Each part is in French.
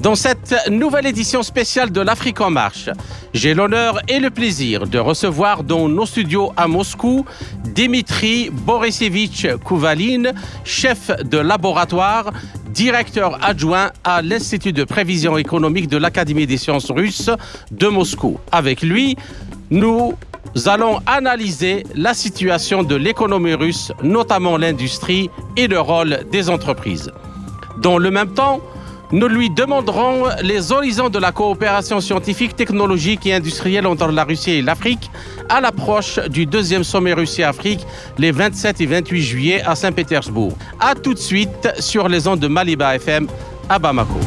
Dans cette nouvelle édition spéciale de l'Afrique en marche, j'ai l'honneur et le plaisir de recevoir dans nos studios à Moscou Dimitri Borisevich Kouvaline, chef de laboratoire, directeur adjoint à l'Institut de prévision économique de l'Académie des sciences russes de Moscou. Avec lui, nous allons analyser la situation de l'économie russe, notamment l'industrie et le rôle des entreprises. Dans le même temps, nous lui demanderons les horizons de la coopération scientifique, technologique et industrielle entre la Russie et l'Afrique à l'approche du deuxième sommet Russie-Afrique les 27 et 28 juillet à Saint-Pétersbourg. A tout de suite sur les ondes de Maliba FM à Bamako.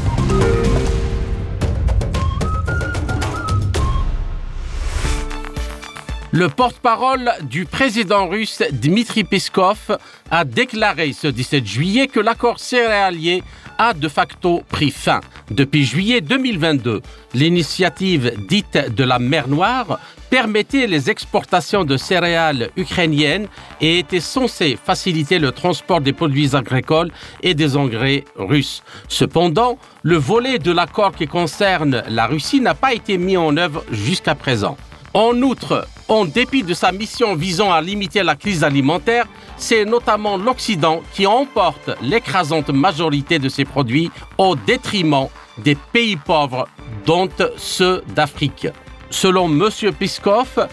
Le porte-parole du président russe Dmitri Peskov a déclaré ce 17 juillet que l'accord céréalier a de facto pris fin. Depuis juillet 2022, l'initiative dite de la mer Noire permettait les exportations de céréales ukrainiennes et était censée faciliter le transport des produits agricoles et des engrais russes. Cependant, le volet de l'accord qui concerne la Russie n'a pas été mis en œuvre jusqu'à présent. En outre, en dépit de sa mission visant à limiter la crise alimentaire, c'est notamment l'Occident qui emporte l'écrasante majorité de ses produits au détriment des pays pauvres, dont ceux d'Afrique. Selon M. Piskov,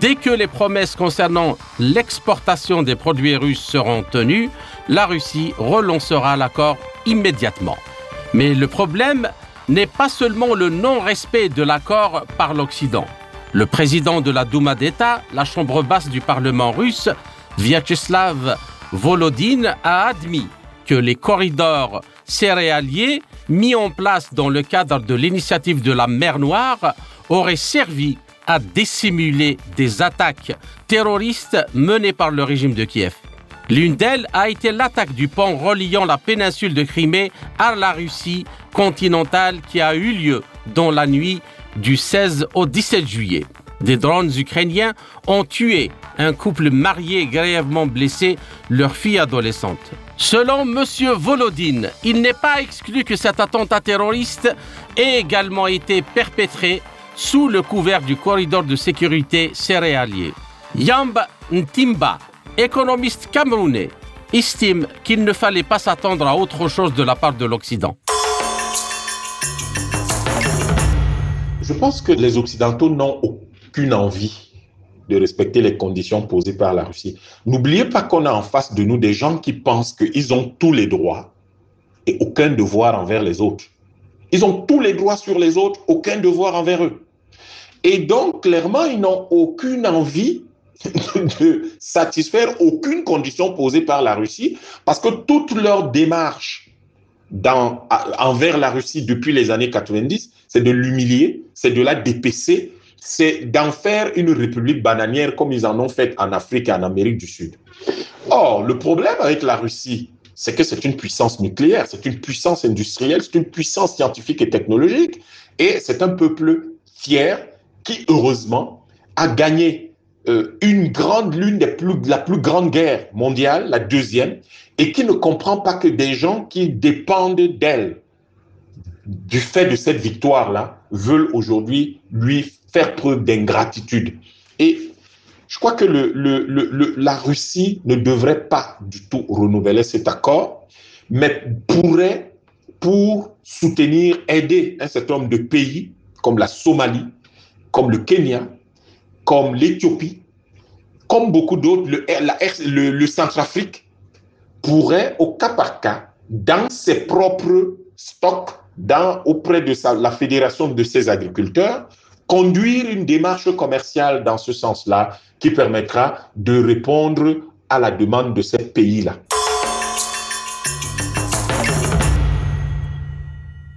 dès que les promesses concernant l'exportation des produits russes seront tenues, la Russie relancera l'accord immédiatement. Mais le problème n'est pas seulement le non-respect de l'accord par l'Occident. Le président de la Douma d'État, la chambre basse du Parlement russe, Vyacheslav Volodine, a admis que les corridors céréaliers mis en place dans le cadre de l'initiative de la mer Noire auraient servi à dissimuler des attaques terroristes menées par le régime de Kiev. L'une d'elles a été l'attaque du pont reliant la péninsule de Crimée à la Russie continentale qui a eu lieu dans la nuit du 16 au 17 juillet. Des drones ukrainiens ont tué un couple marié grièvement blessé leur fille adolescente. Selon M. Volodine, il n'est pas exclu que cet attentat terroriste ait également été perpétré sous le couvert du corridor de sécurité céréalier. Yamba Ntimba, économiste camerounais, estime qu'il ne fallait pas s'attendre à autre chose de la part de l'Occident. Je pense que les Occidentaux n'ont aucune envie de respecter les conditions posées par la Russie. N'oubliez pas qu'on a en face de nous des gens qui pensent qu'ils ont tous les droits et aucun devoir envers les autres. Ils ont tous les droits sur les autres, aucun devoir envers eux. Et donc, clairement, ils n'ont aucune envie de satisfaire aucune condition posée par la Russie parce que toute leur démarche envers la Russie depuis les années 90, c'est de l'humilier, c'est de la dépecer, c'est d'en faire une république bananière comme ils en ont fait en Afrique et en Amérique du Sud. Or, le problème avec la Russie, c'est que c'est une puissance nucléaire, c'est une puissance industrielle, c'est une puissance scientifique et technologique, et c'est un peuple fier qui, heureusement, a gagné euh, une grande, l'une des plus, la plus grande guerre mondiale, la deuxième, et qui ne comprend pas que des gens qui dépendent d'elle, du fait de cette victoire-là, veulent aujourd'hui lui faire preuve d'ingratitude. Et je crois que la Russie ne devrait pas du tout renouveler cet accord, mais pourrait, pour soutenir, aider un certain nombre de pays comme la Somalie, comme le Kenya, comme l'Éthiopie, comme beaucoup d'autres, le, le, le Centrafrique, pourrait, au cas par cas, dans ses propres stocks, dans, auprès de la fédération de ses agriculteurs, conduire une démarche commerciale dans ce sens-là qui permettra de répondre à la demande de ces pays-là.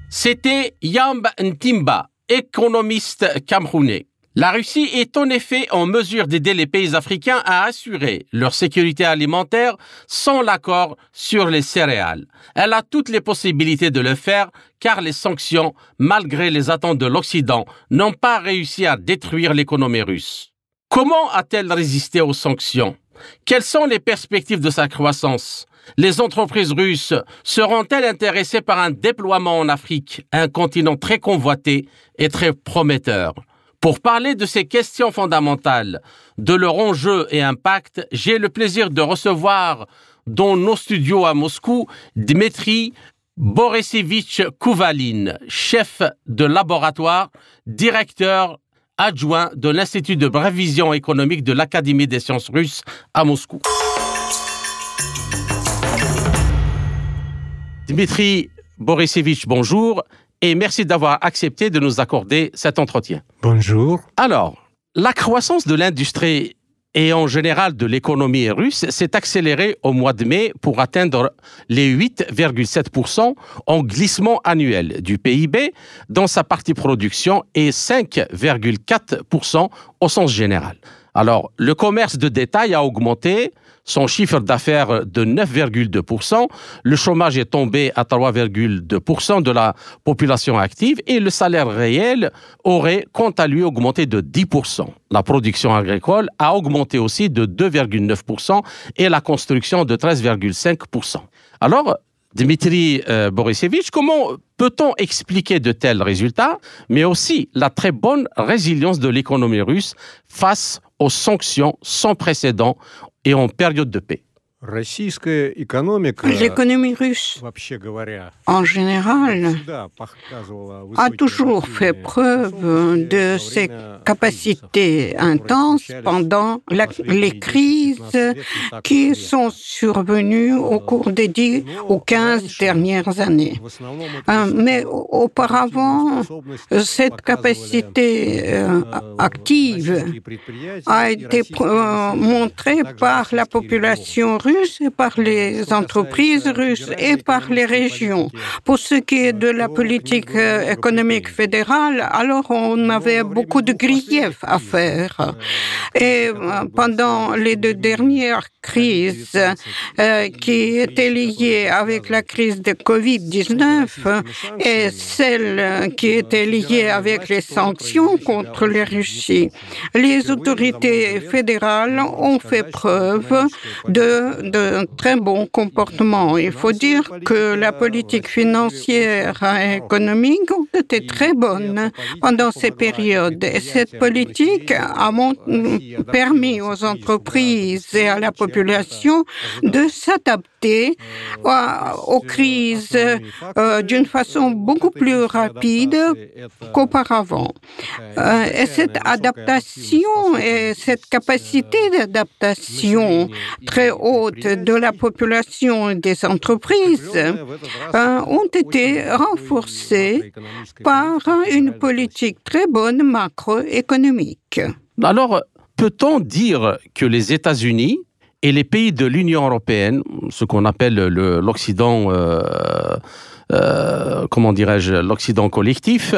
C'était Yamb Ntimba, économiste camerounais. La Russie est en effet en mesure d'aider les pays africains à assurer leur sécurité alimentaire sans l'accord sur les céréales. Elle a toutes les possibilités de le faire car les sanctions, malgré les attentes de l'Occident, n'ont pas réussi à détruire l'économie russe. Comment a-t-elle résisté aux sanctions? Quelles sont les perspectives de sa croissance? Les entreprises russes seront-elles intéressées par un déploiement en Afrique, un continent très convoité et très prometteur? Pour parler de ces questions fondamentales, de leur enjeu et impact, j'ai le plaisir de recevoir dans nos studios à Moscou Dmitri Borisevich Kouvalin, chef de laboratoire, directeur adjoint de l'Institut de prévision économique de l'Académie des sciences russes à Moscou. Dmitri Borisevich, bonjour et merci d'avoir accepté de nous accorder cet entretien. Bonjour. Alors, la croissance de l'industrie et en général de l'économie russe s'est accélérée au mois de mai pour atteindre les 8,7% en glissement annuel du PIB dans sa partie production et 5,4% au sens général. Alors, le commerce de détail a augmenté son chiffre d'affaires de 9,2%, le chômage est tombé à 3,2% de la population active et le salaire réel aurait quant à lui augmenté de 10%. La production agricole a augmenté aussi de 2,9% et la construction de 13,5%. Alors, Dmitri euh, comment peut-on expliquer de tels résultats, mais aussi la très bonne résilience de l'économie russe face aux sanctions sans précédent et en période de paix. L'économie russe, en général, a toujours fait preuve de ses capacités intenses pendant les crises qui sont survenues au cours des 10 ou 15 dernières années. Euh, mais auparavant, cette capacité euh, active a été montrée par la population russe par les entreprises russes et par les régions. Pour ce qui est de la politique euh, économique fédérale, alors on avait beaucoup de griefs à faire. Et euh, pendant les deux dernières crises euh, qui étaient liées avec la crise de Covid-19 et celle qui était liée avec les sanctions contre la Russie, les autorités fédérales ont fait preuve de d'un très bon comportement. Il faut dire que la politique financière et économique été très bonne pendant ces périodes. Et cette politique a permis aux entreprises et à la population de s'adapter aux crises euh, d'une façon beaucoup plus rapide qu'auparavant. Euh, et cette adaptation et cette capacité d'adaptation très haute de la population et des entreprises euh, ont été renforcées par une politique très bonne macroéconomique. Alors, peut-on dire que les États-Unis et les pays de l'Union européenne, ce qu'on appelle l'Occident, euh, euh, comment dirais-je, l'Occident collectif,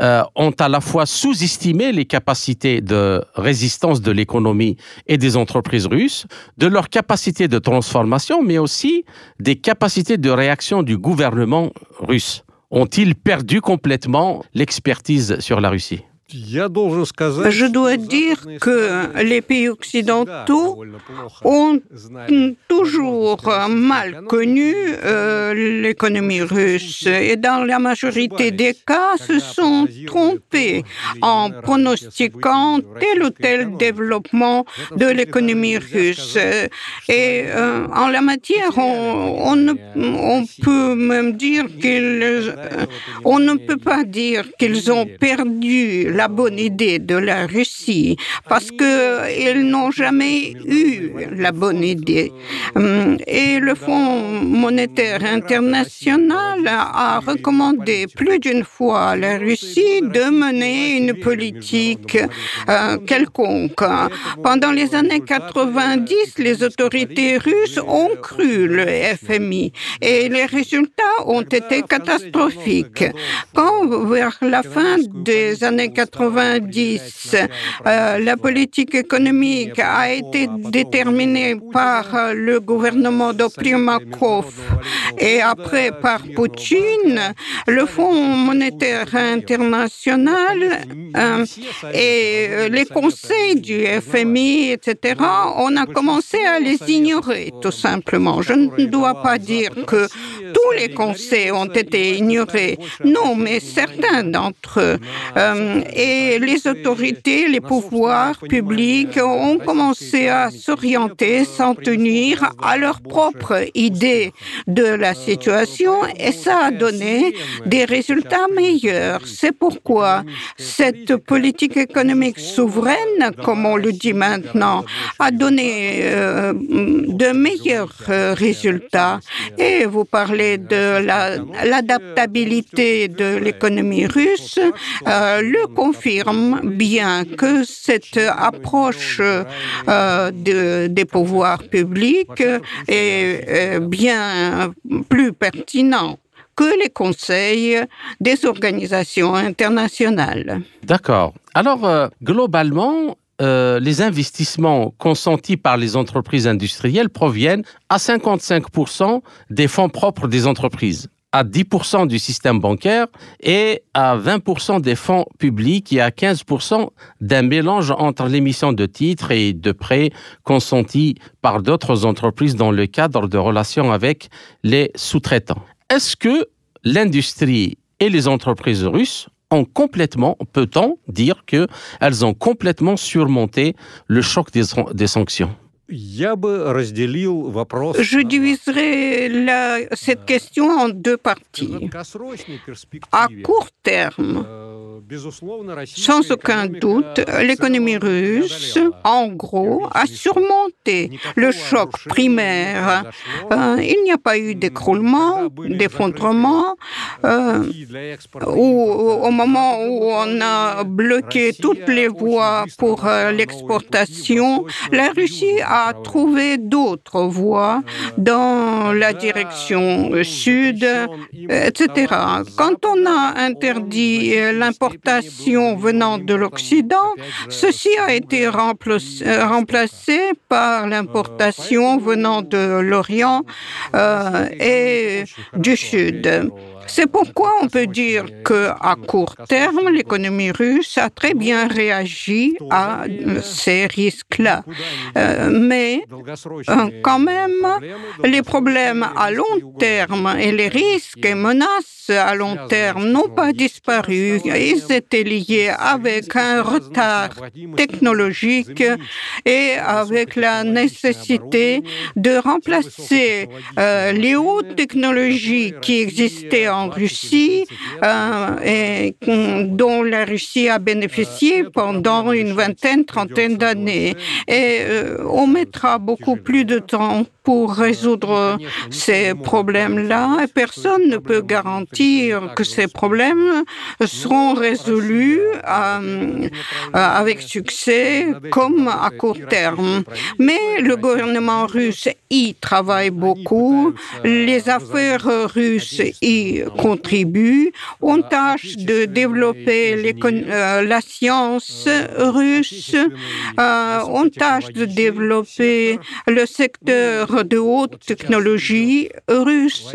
euh, ont à la fois sous-estimé les capacités de résistance de l'économie et des entreprises russes, de leur capacité de transformation, mais aussi des capacités de réaction du gouvernement russe. Ont-ils perdu complètement l'expertise sur la Russie? Je dois dire que les pays occidentaux ont toujours mal connu euh, l'économie russe. et dans la majorité des cas se sont trompés en pronostiquant tel ou tel développement de l'économie russe. Et euh, en la matière, on, on, peut même dire qu'ils, on ne peut pas dire qu'ils ont perdu la bonne idée de la Russie parce qu'ils n'ont jamais eu la bonne idée. Hum, et le Fonds monétaire international a recommandé plus d'une fois à la Russie de mener une politique euh, quelconque. Pendant les années 90, les autorités russes ont cru le FMI et les résultats ont été catastrophiques. Quand vers la fin des années 90, 90, la politique économique a été déterminée par le gouvernement de Primakov et après par Poutine, le Fonds monétaire international et les conseils du FMI, etc., on a commencé à les ignorer, tout simplement. Je ne dois pas dire que tous les conseils ont été ignorés. Non, mais certains d'entre eux. Euh, et les autorités, les pouvoirs publics ont commencé à s'orienter, s'en tenir à leur propre idée de la situation et ça a donné des résultats meilleurs. C'est pourquoi cette politique économique souveraine, comme on le dit maintenant, a donné euh, de meilleurs euh, résultats. Et vous parlez de l'adaptabilité de l'économie russe, euh, le confirme bien que cette approche des pouvoirs publics est bien plus pertinente que les conseils des organisations internationales. D'accord. Alors, globalement, euh, les investissements consentis par les entreprises industrielles proviennent à 55% des fonds propres des entreprises à 10% du système bancaire et à 20% des fonds publics et à 15% d'un mélange entre l'émission de titres et de prêts consentis par d'autres entreprises dans le cadre de relations avec les sous-traitants. Est-ce que l'industrie et les entreprises russes ont complètement, peut-on dire qu'elles ont complètement surmonté le choc des, des sanctions? Je diviserai la, cette question en deux parties. À court terme, sans aucun doute, l'économie russe, en gros, a surmonté le choc primaire. Euh, il n'y a pas eu d'écroulement, d'effondrement. Euh, au moment où on a bloqué toutes les voies pour euh, l'exportation, la Russie a trouver d'autres voies dans la direction sud, etc. Quand on a interdit l'importation venant de l'Occident, ceci a été remplacé par l'importation venant de l'Orient euh, et du Sud. C'est pourquoi on peut dire qu'à court terme, l'économie russe a très bien réagi à ces risques-là. Euh, mais euh, quand même, les problèmes à long terme et les risques et menaces à long terme n'ont pas disparu. Ils étaient liés avec un retard technologique et avec la nécessité de remplacer euh, les hautes technologies qui existaient en Russie euh, et dont la Russie a bénéficié pendant une vingtaine, trentaine d'années. Et euh, on mettra beaucoup plus de temps pour résoudre ces problèmes-là. Personne ne peut garantir que ces problèmes seront résolus euh, avec succès comme à court terme. Mais le gouvernement russe y travaille beaucoup. Les affaires russes y contribuent. On tâche de développer euh, la science russe. Euh, on tâche de développer le secteur de haute technologie russe.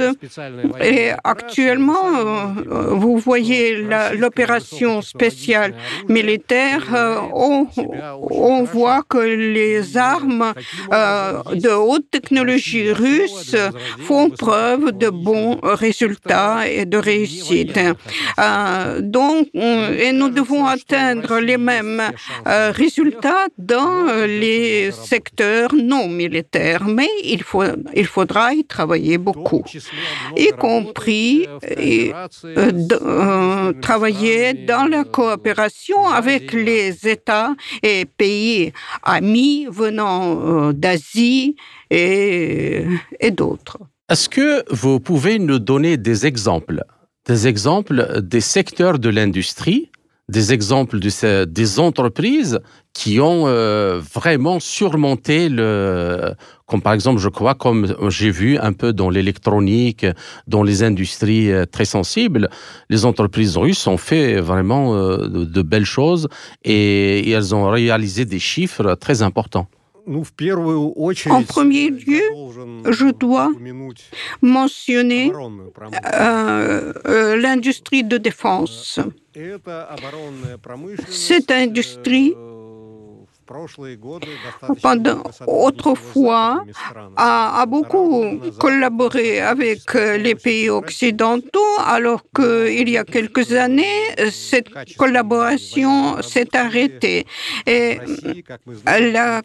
Et actuellement, euh, vous voyez l'opération spéciale militaire, euh, on, on, voit que les armes euh, de haute technologie russe font preuve de bons résultats et de réussite. donc, et nous devons atteindre les mêmes résultats dans les secteurs non militaires. Mais il, faut, il faudra y travailler beaucoup, y compris euh, euh, travailler dans la coopération avec les États et pays amis venant euh, d'Asie et d'autres. Est-ce que vous pouvez nous donner des exemples, des exemples des secteurs de l'industrie des exemples de des entreprises qui ont euh, vraiment surmonté le, comme par exemple, je crois, comme j'ai vu un peu dans l'électronique, dans les industries euh, très sensibles, les entreprises russes ont fait vraiment euh, de, belles choses et elles ont réalisé des chiffres très importants. En premier lieu, je dois mentionner euh, euh, l'industrie de défense. Cette industrie pendant, autrefois, a, a, beaucoup collaboré avec euh, les pays occidentaux, alors qu'il y a quelques années, cette collaboration s'est arrêtée. Et la,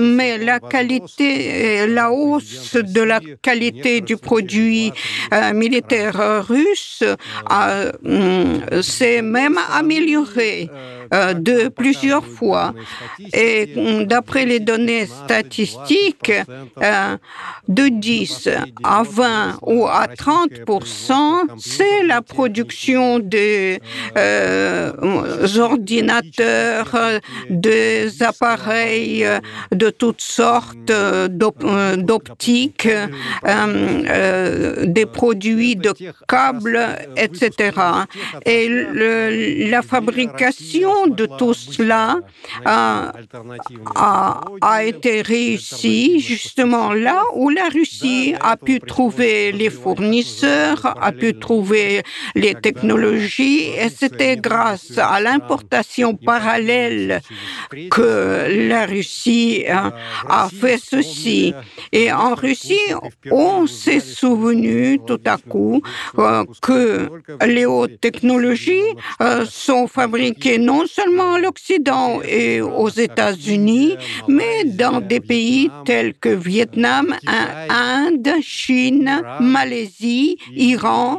mais la qualité, la hausse de la qualité du produit euh, militaire russe euh, s'est même améliorée de plusieurs fois. Et d'après les données statistiques, euh, de 10 à 20 ou à 30 c'est la production des euh, ordinateurs, des appareils de toutes sortes d'optiques, euh, des produits de câbles, etc. Et la fabrication de tout cela a, a, été réussi justement là où la Russie a pu trouver les fournisseurs, a pu trouver les technologies et c'était grâce à l'importation parallèle que la Russie a fait ceci. Et en Russie, on s'est souvenu tout à coup euh, que les hautes technologies euh, sont fabriquées non seulement à l'Occident et aux États-Unis, mais dans des pays tels que Vietnam, Inde, Chine, Malaisie, Iran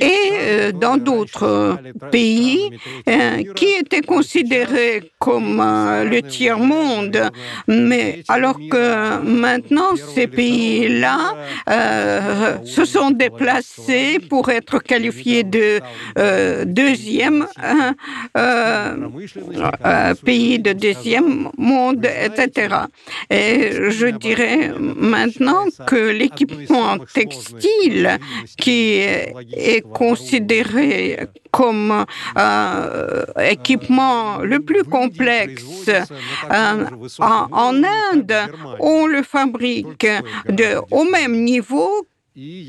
et euh, dans d'autres pays euh, qui étaient considérés comme euh, le tiers-monde. Mais alors que maintenant, ces pays-là se sont déplacés pour être qualifiés de deuxième pays de deuxième monde, etc. Et je dirais maintenant que l'équipement textile qui est considéré comme euh, équipement le plus complexe euh, en, Inde, on le fabrique de, au même niveau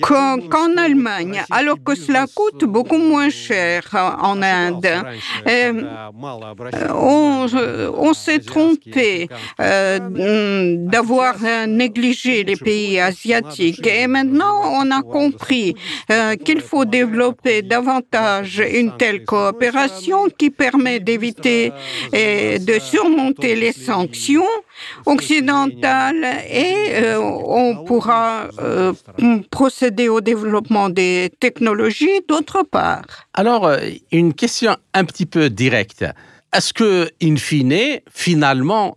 qu'en Allemagne, alors que cela coûte beaucoup moins cher en Inde. Euh, on, on s'est trompé euh, d'avoir négligé les pays asiatiques et maintenant on a compris euh, qu'il faut développer davantage une telle coopération qui permet d'éviter et de surmonter les sanctions occidentales et on pourra procéder au développement des technologies d'autre part. Alors, euh, une question un petit peu directe. Est-ce que, in fine, finalement,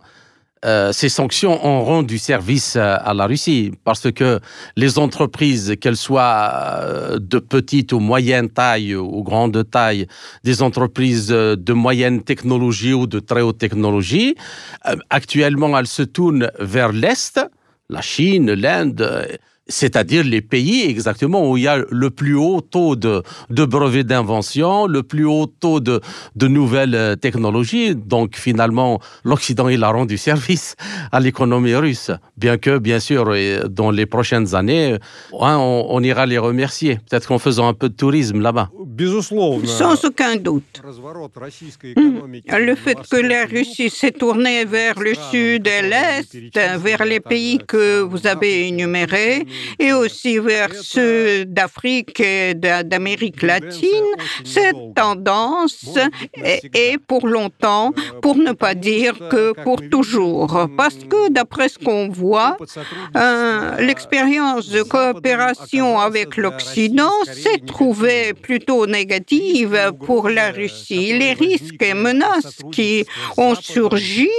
euh, ces sanctions ont rendu service à la Russie. Parce que les entreprises, qu'elles soient de petite ou moyenne taille ou grande taille, des entreprises de moyenne technologie ou de très haute technologie, euh, actuellement elles se tournent vers l'Est, la Chine, l'Inde c'est-à-dire les pays exactement où il y a le plus haut taux de, de brevets d'invention, le plus haut taux de, de nouvelles euh, technologies. Donc finalement, l'Occident, il a rendu service à l'économie russe. Bien que, bien sûr, dans les prochaines années, hein, on, ira les remercier, peut-être qu'en faisant un peu de tourisme là-bas. Sans aucun doute. Le fait que la Russie s'est tournée vers le sud et l'est, vers les pays que vous avez énumérés, et aussi vers ceux d'Afrique et d'Amérique latine, cette tendance est pour longtemps, pour ne pas dire que pour toujours. Parce que d'après ce qu'on voit, euh, l'expérience de coopération avec l'Occident s'est trouvée plutôt négative pour la Russie. Les risques et menaces qui ont surgi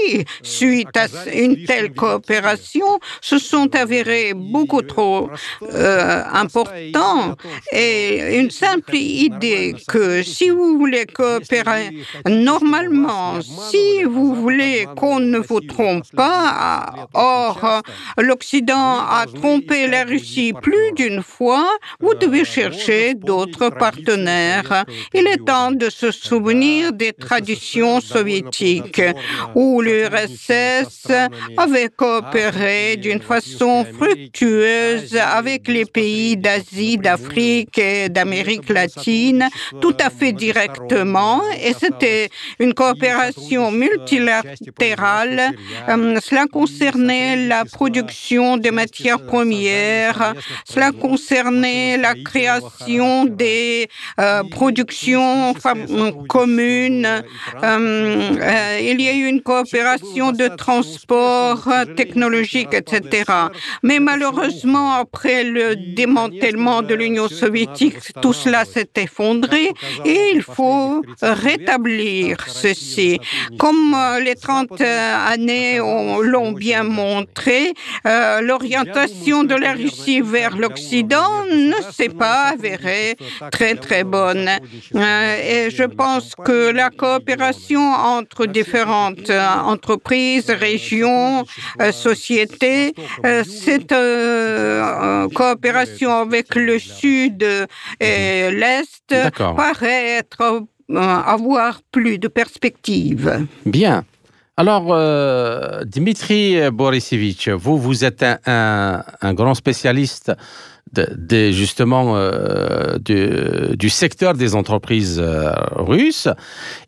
suite à une telle coopération se sont avérés beaucoup trop trop euh, important et une simple idée que si vous voulez coopérer normalement, si vous voulez qu'on ne vous trompe pas, or l'Occident a trompé la Russie plus d'une fois, vous devez chercher d'autres partenaires. Il est temps de se souvenir des traditions soviétiques où l'URSS avait coopéré d'une façon fructueuse avec les pays d'Asie, d'Afrique et d'Amérique latine tout à fait directement et c'était une coopération multilatérale. Euh, cela concernait la production des matières premières, cela concernait la création des euh, productions communes. Euh, il y a eu une coopération de transport technologique, etc. Mais malheureusement, après le démantèlement de l'Union soviétique, tout cela s'est effondré et il faut rétablir ceci. Comme euh, les 30 années l'ont bien montré, euh, l'orientation de la Russie vers l'Occident ne s'est pas avérée très très bonne. Euh, et je pense que la coopération entre différentes entreprises, régions, sociétés, cette coopération avec le Sud et l'Est paraît être avoir plus de perspectives. Bien. Alors, euh, Dimitri Borisevich, vous, vous êtes un, grand spécialiste justement euh, du, secteur des entreprises euh, russes.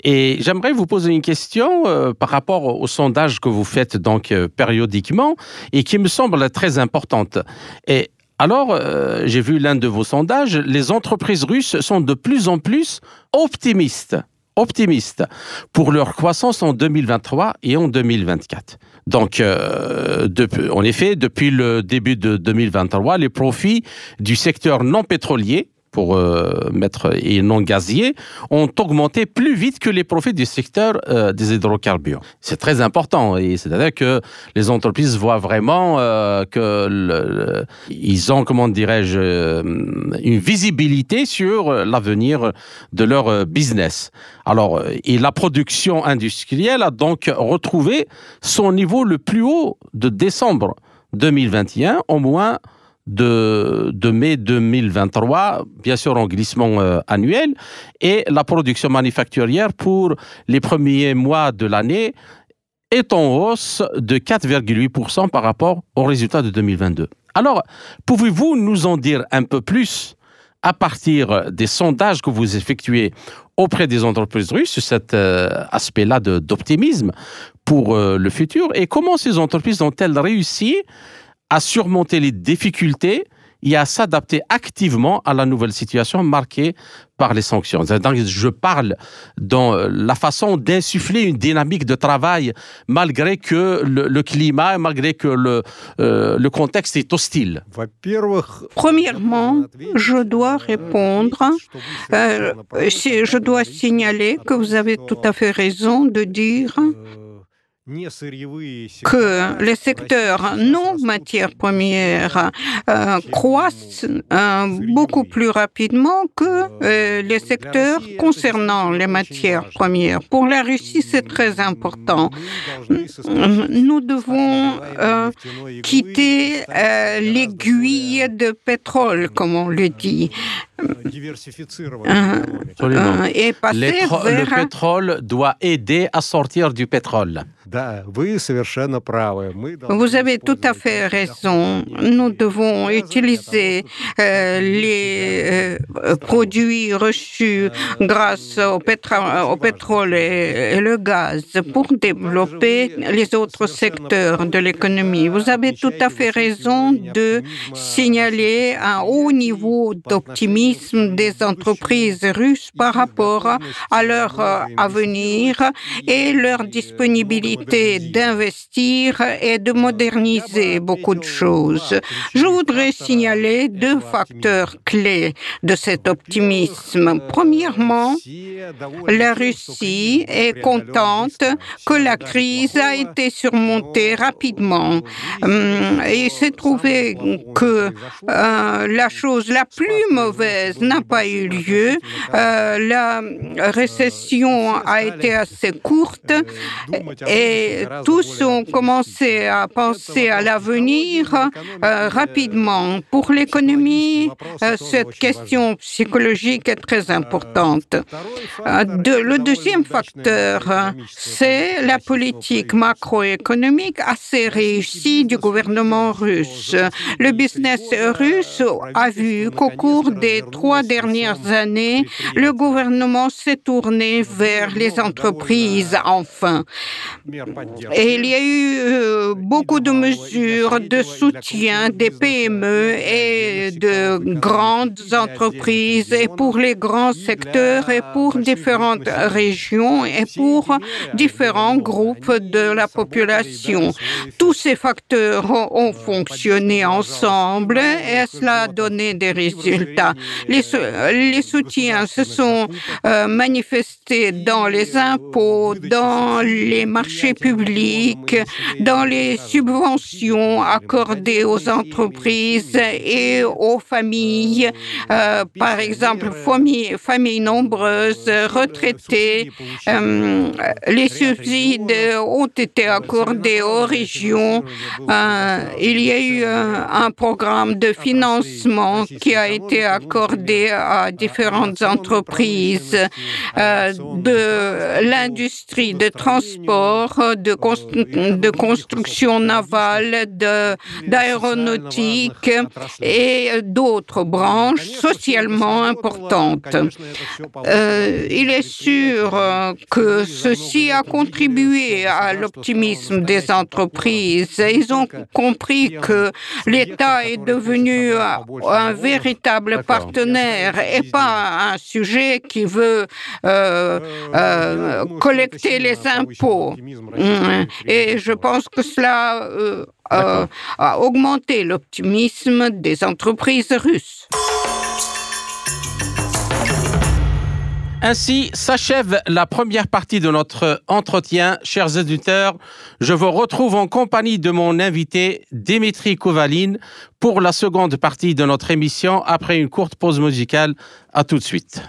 Et j'aimerais vous poser une question par rapport au sondage que vous faites donc périodiquement et qui me semble très importante. Et alors, euh, j'ai vu l'un de vos sondages, les entreprises russes sont de plus en plus optimistes, optimistes pour leur croissance en 2023 et en 2024. Donc, euh, en effet, depuis le début de 2023, les profits du secteur non pétrolier pour euh, mettre et non gaziers ont augmenté plus vite que les profits du secteur euh, des hydrocarbures. C'est très important et c'est-à-dire que les entreprises voient vraiment euh, que ils ont comment dirais-je une visibilité sur l'avenir de leur business. Alors et la production industrielle a donc retrouvé son niveau le plus haut de décembre 2021 au moins de, mai 2023, bien sûr en glissement euh, annuel, et la production manufacturière pour les premiers mois de l'année est en hausse de 4,8% par rapport aux résultats de 2022. Alors, pouvez-vous nous en dire un peu plus à partir des sondages que vous effectuez auprès des entreprises russes sur cet euh, aspect-là d'optimisme pour euh, le futur? Et comment ces entreprises ont-elles réussi à surmonter les difficultés et à s'adapter activement à la nouvelle situation marquée par les sanctions. je parle dans la façon d'insuffler une dynamique de travail malgré que le, climat, malgré que le, euh, le contexte est hostile. Premièrement, je dois répondre, euh, je dois signaler que vous avez tout à fait raison de dire que les secteurs non matières premières euh, croissent euh, beaucoup plus rapidement que euh, les secteurs concernant les matières premières. Pour la Russie, c'est très important. Nous devons quitter l'aiguille de pétrole, comme on le dit. Et passer Le pétrole doit aider à sortir du pétrole. Vous avez tout à fait raison. Nous devons utiliser euh, les euh, produits reçus grâce au, au pétrole et, le gaz pour développer les autres secteurs de l'économie. Vous avez tout à fait raison de signaler un haut niveau d'optimisme des entreprises russes par rapport à leur euh, avenir et leur disponibilité d'investir et de moderniser beaucoup de choses. Je voudrais signaler deux facteurs clés de cet optimisme. Premièrement, la Russie est contente que la crise a été surmontée rapidement hum, et s'est trouvée que euh, la chose la plus mauvaise n'a pas eu lieu. Euh, la récession a été assez courte et tous ont commencé à penser à l'avenir euh, rapidement. Pour l'économie, cette question psychologique est très importante. le deuxième facteur, c'est la politique macroéconomique assez réussie du gouvernement russe. Le business russe a vu qu'au cours des trois dernières années, le gouvernement s'est tourné vers les entreprises enfin. Et il y a eu euh, beaucoup de mesures de soutien des PME et de grandes entreprises et pour les grands secteurs et pour différentes régions et pour différents groupes de la population. Tous ces facteurs ont fonctionné ensemble et cela a donné des résultats. Les, soutiens se sont euh, manifestés dans les impôts, dans les marchés publics, dans les subventions accordées aux entreprises et aux familles, euh, par exemple familles, familles nombreuses, retraités. Euh, les subsides ont été accordés aux régions. il y a eu un programme de financement qui a été accordé à différentes entreprises euh, de l'industrie de transport, de, de construction navale, d'aéronautique et d'autres branches socialement importantes. Euh, il est sûr que ceci a contribué à l'optimisme des entreprises. Ils ont compris que l'État est devenu un véritable partenaire et pas un sujet qui veut euh, euh, collecter les impôts. Mm. Et je pense que cela euh, a augmenté l'optimisme des entreprises russes. Ainsi s'achève la première partie de notre entretien. Chers auditeurs, je vous retrouve en compagnie de mon invité Dimitri Kovaline pour la seconde partie de notre émission après une courte pause musicale. À tout de suite.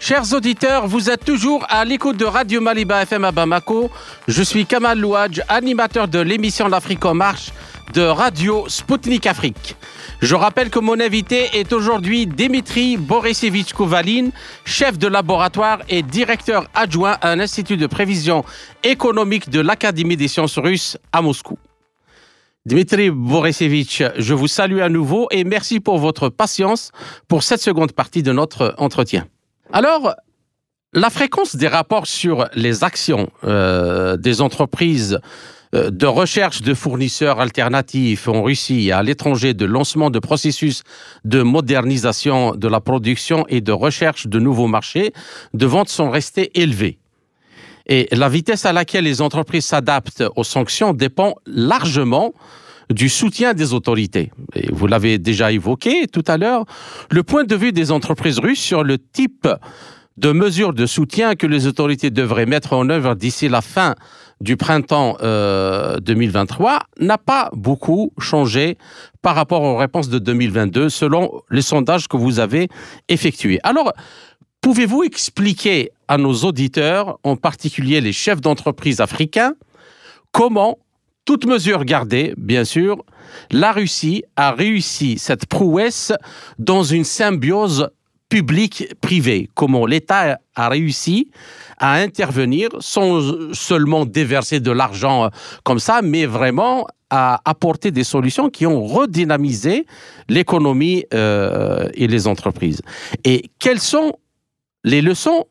Chers auditeurs, vous êtes toujours à l'écoute de Radio Maliba FM à Bamako. Je suis Kamal Louadj, animateur de l'émission L'Afrique en marche de Radio Sputnik Afrique. Je rappelle que mon invité est aujourd'hui Dimitri Borisevich Kovalin, chef de laboratoire et directeur adjoint à l'Institut de prévision économique de l'Académie des sciences russes à Moscou. Dimitri Borisevich, je vous salue à nouveau et merci pour votre patience pour cette seconde partie de notre entretien. Alors, la fréquence des rapports sur les actions euh, des entreprises de recherche de fournisseurs alternatifs en Russie et à l'étranger, de lancement de processus de modernisation de la production et de recherche de nouveaux marchés de vente sont restés élevés. Et la vitesse à laquelle les entreprises s'adaptent aux sanctions dépend largement du soutien des autorités. Et vous l'avez déjà évoqué tout à l'heure, le point de vue des entreprises russes sur le type de mesures de soutien que les autorités devraient mettre en œuvre d'ici la fin du printemps 2023 euh, n'a pas beaucoup changé par rapport aux réponses de 2022 selon les sondages que vous avez effectués. Alors, pouvez-vous expliquer à nos auditeurs, en particulier les chefs d'entreprise africains, comment, toute mesure gardée, bien sûr, la Russie a réussi cette prouesse dans une symbiose public-privé, comment l'État a réussi à intervenir sans seulement déverser de l'argent euh, comme ça, mais vraiment à apporter des solutions qui ont redynamisé l'économie euh, et les entreprises. Et quelles sont les leçons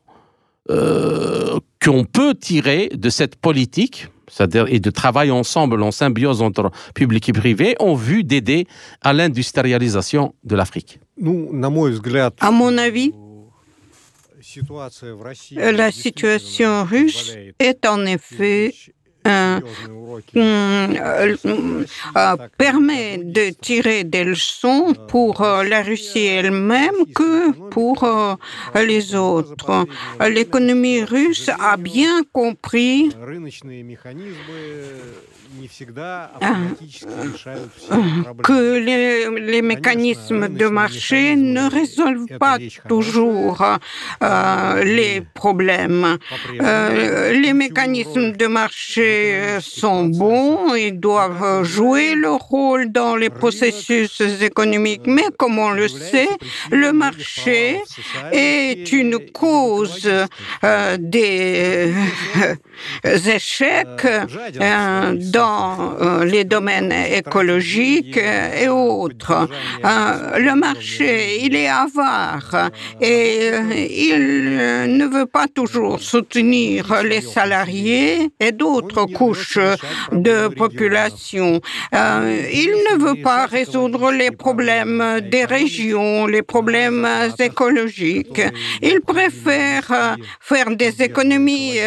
euh, qu'on peut tirer de cette politique c'est-à-dire de travail ensemble en symbiose entre public et privé, en vue d'aider à l'industrialisation de l'Afrique? À mon avis, la situation russe est en effet permet de tirer des leçons pour la Russie elle-même que pour les autres. L'économie russe a bien compris que les, mécanismes de marché ne résolvent pas toujours euh, les problèmes. Euh, les mécanismes de marché sont bons, ils doivent jouer leur rôle dans les processus économiques, mais comme on le sait, le marché est une cause euh, des échecs dans euh, les domaines écologiques et autres. Euh, le marché, il est avare et euh, il ne veut pas toujours soutenir les salariés et d'autres couches de population. Il ne veut pas résoudre les problèmes des régions, les problèmes écologiques. Il préfère faire des économies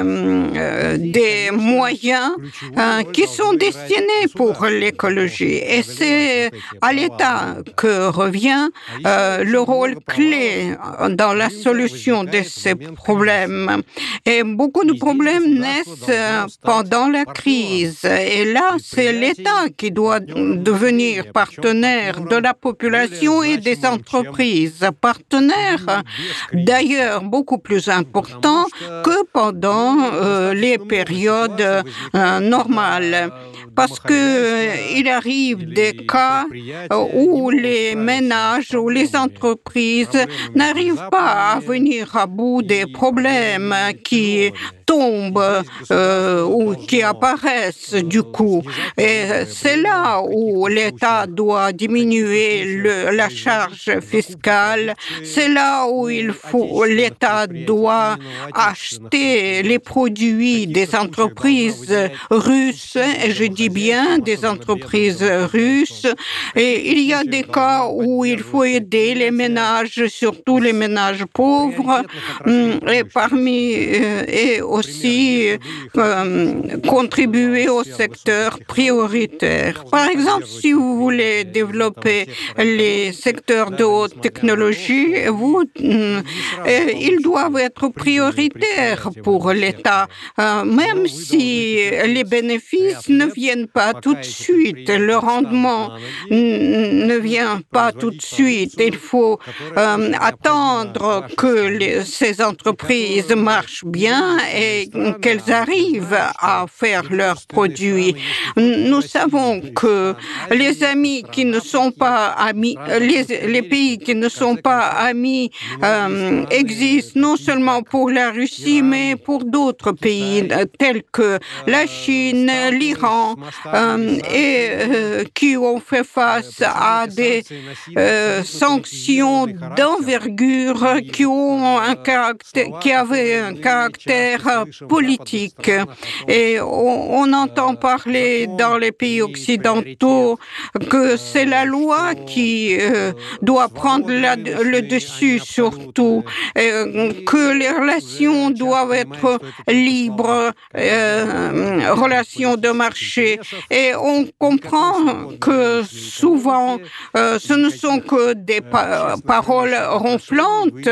des moyens euh, qui sont destinés pour l'écologie. Et c'est à l'État que revient euh, le rôle clé dans la solution de ces problèmes. Et beaucoup de problèmes naissent euh, pendant la crise. Et là, c'est l'État qui doit devenir partenaire de la population et des entreprises. Partenaire, d'ailleurs, beaucoup plus important que pendant les périodes normales. Parce que euh, il arrive des cas où les ménages ou les entreprises n'arrivent pas à venir à bout des problèmes qui euh, ou qui apparaissent du coup. Et c'est là où l'État doit diminuer le, la charge fiscale. C'est là où il faut l'État doit acheter les produits des entreprises russes. Et je dis bien des entreprises russes. Et il y a des cas où il faut aider les ménages, surtout les ménages pauvres, hum, et parmi euh, et aussi euh, contribuer au secteur prioritaire. Par exemple, si vous voulez développer les secteurs de haute technologie, vous, hum, ils doivent être prioritaires pour l'État, euh, même si les bénéfices ne viennent pas tout de suite, le rendement ne vient pas tout de suite. Il faut euh, attendre que ces entreprises marchent bien et qu'elles arrivent à faire leurs produits. Nous savons que les amis qui ne sont pas amis, les, pays qui ne sont pas amis euh, existent non seulement pour la Russie, mais pour d'autres pays tels que la Chine, l'Iran, euh, et euh, qui ont fait face à des sanctions d'envergure qui avaient un caractère politique. Et on, entend parler dans les pays occidentaux que c'est la loi qui doit prendre le dessus surtout, que les relations doivent être libres, relations de marché et on comprend que souvent, euh, ce ne sont que des paroles ronflantes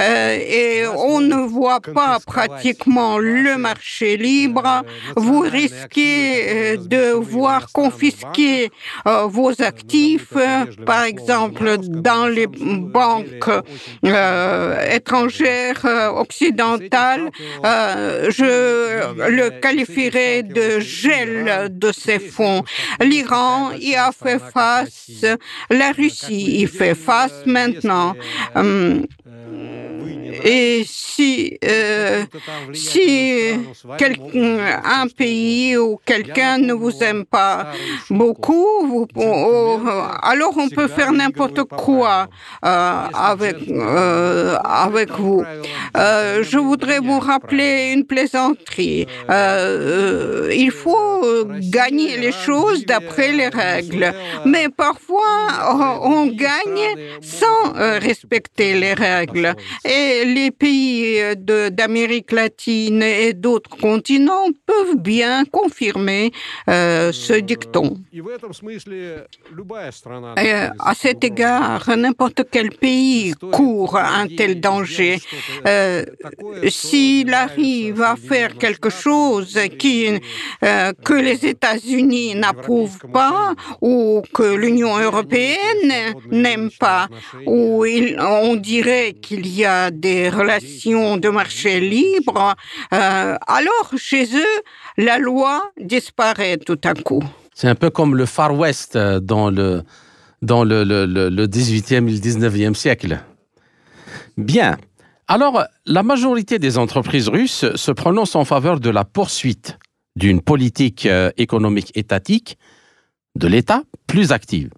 euh, et on ne voit pas pratiquement le marché libre. Vous risquez euh, de voir confisquer vos actifs, par exemple dans les banques étrangères occidentales. je le qualifierais de gel de ces fonds. L'Iran y a fait face, la Russie y fait face maintenant. Hum, et si, euh, si un pays ou quelqu'un ne vous aime pas beaucoup, vous, alors on peut faire n'importe quoi euh, avec, euh, avec vous. je voudrais vous rappeler une plaisanterie. il faut gagner les choses d'après les règles, mais parfois on gagne sans respecter les règles. Et les pays d'Amérique latine et d'autres continents peuvent bien confirmer ce dicton. Et à cet égard, n'importe quel pays court un tel danger? S'il arrive à faire quelque chose qui, que les États-Unis n'approuvent pas ou que l'Union européenne n'aime pas, ou on dirait qu'il y a des relations de marché libre, euh, alors chez eux, la loi disparaît tout à coup. C'est un peu comme le Far West euh, dans le, dans le, le, le 18e et le 19e siècle. Bien. Alors, la majorité des entreprises russes se prononcent en faveur de la poursuite d'une politique euh, économique étatique de l'État plus active.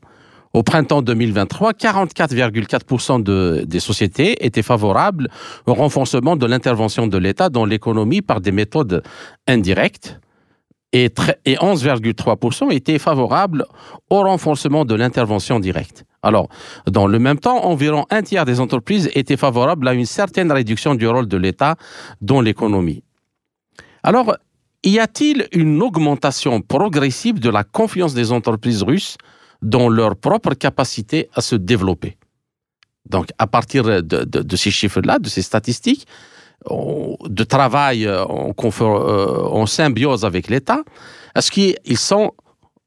Au printemps 2023, 44,4% des sociétés étaient favorables au renforcement de l'intervention de l'État dans l'économie par des méthodes indirectes et, et 11,3% étaient favorables au renforcement de l'intervention directe. Alors, dans le même temps, environ un tiers des entreprises étaient favorables à une certaine réduction du rôle de l'État dans l'économie. Alors, y a-t-il une augmentation progressive de la confiance des entreprises russes dans leur propre capacité à se développer. Donc, à partir de, ces chiffres-là, de ces statistiques, de travail euh, euh, en, symbiose avec l'État, est-ce qu'ils sont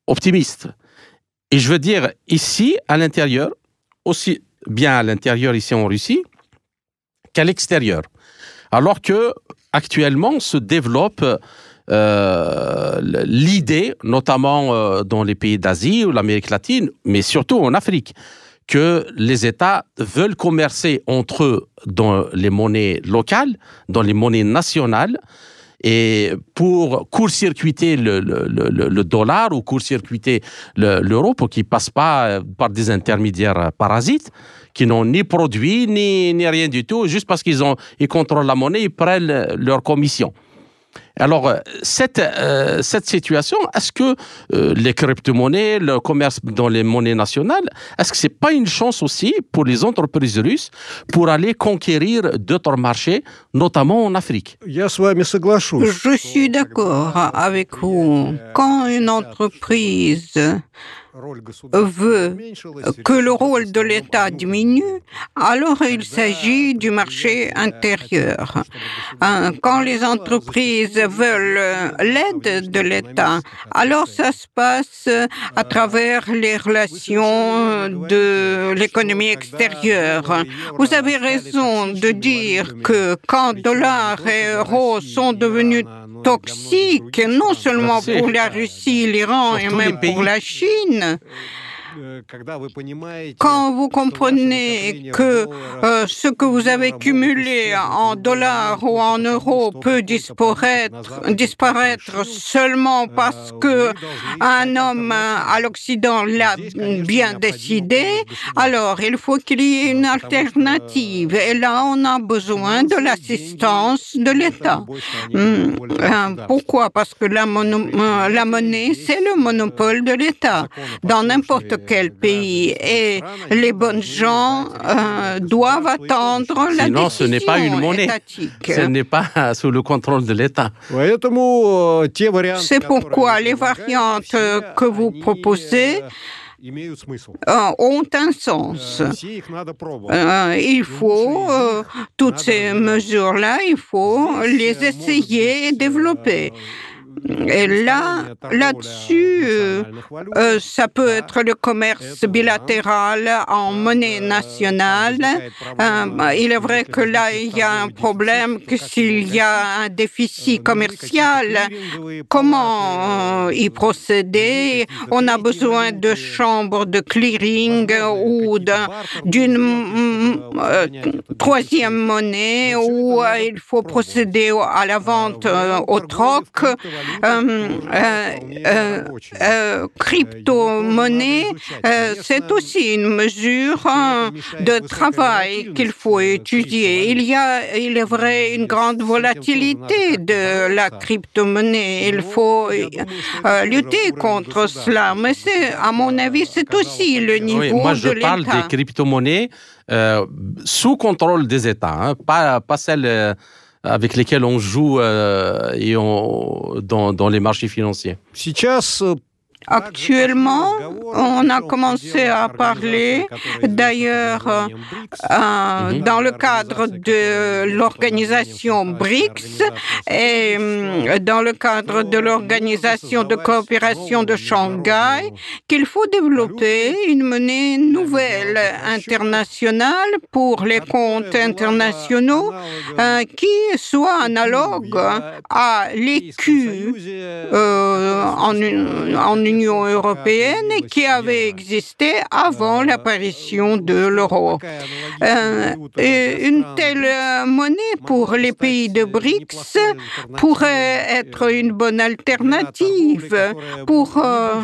optimistes? Et je veux dire, ici, à l'intérieur, aussi bien à l'intérieur, ici en Russie, qu'à l'extérieur. Alors que, actuellement, se développe euh, l'idée, notamment euh, dans les pays d'Asie ou l'Amérique latine, mais surtout en Afrique, que les États veulent commercer entre eux dans les monnaies locales, dans les monnaies nationales, et pour court-circuiter le, dollar ou court-circuiter l'euro pour qu'il ne passe pas euh, par des intermédiaires parasites qui n'ont ni produit ni, ni rien du tout, juste parce qu'ils ils contrôlent la monnaie, ils prennent leur commission. Alors, euh, cette, euh, cette situation, est-ce que euh, les crypto-monnaies, le commerce dans les monnaies nationales, est-ce que ce n'est pas une chance aussi pour les entreprises russes pour aller conquérir d'autres marchés, notamment en Afrique? Je suis d'accord avec vous. Quand une entreprise veut que le rôle de l'État diminue, alors il s'agit du marché intérieur. Hein, quand les entreprises veulent l'aide de l'État, alors ça se passe à travers les relations de l'économie extérieure. Vous avez raison de dire que quand dollars et euros sont devenus toxiques, non seulement pour la Russie, l'Iran et même pour la Chine, Yeah. Quand vous comprenez que euh, ce que vous avez cumulé en dollars ou en euros peut disparaître, disparaître seulement parce que un homme à l'Occident l'a bien décidé, alors il faut qu'il y ait une alternative. Et là, on a besoin de l'assistance de l'État. Euh, pourquoi? Parce que la, euh, la monnaie, c'est le monopole de l'État. Dans n'importe quel pays et les bonnes gens euh, doivent attendre la Sinon, ce n'est pas une monnaie. Ce n'est pas sous le contrôle de l'État. C'est pourquoi les variantes que vous proposez euh, ont un sens. Euh, il faut, toutes ces mesures-là, il faut les essayer et développer. Et là, là-dessus, euh, euh, ça peut être le commerce bilatéral en monnaie nationale. Euh, il est vrai que là, il y a un problème que s'il y a un déficit commercial, comment y procéder? On a besoin de chambres de clearing ou d'une troisième monnaie où il faut procéder à la vente au troc crypto-monnaie, c'est aussi une mesure de travail qu'il faut étudier. Il y a, il est vrai, une grande volatilité de la crypto-monnaie. Il faut lutter contre cela. Mais c'est, à mon avis, c'est aussi le niveau oui, moi, je parle des crypto-monnaies euh, sous contrôle des États, hein, pas, pas celles euh, avec lesquelles on joue euh, et on, dans, dans les marchés financiers. Сейчас Actuellement, on a commencé à parler, d'ailleurs, euh, dans le cadre de l'organisation BRICS et euh, dans le cadre de l'organisation de coopération de Shanghai, qu'il faut développer une monnaie nouvelle internationale pour les comptes internationaux euh, qui soit analogue à l'écu en, en Union européenne qui avait existé avant l'apparition de l'euro. Euh, une telle monnaie pour les pays de BRICS pourrait être une bonne alternative pour euh,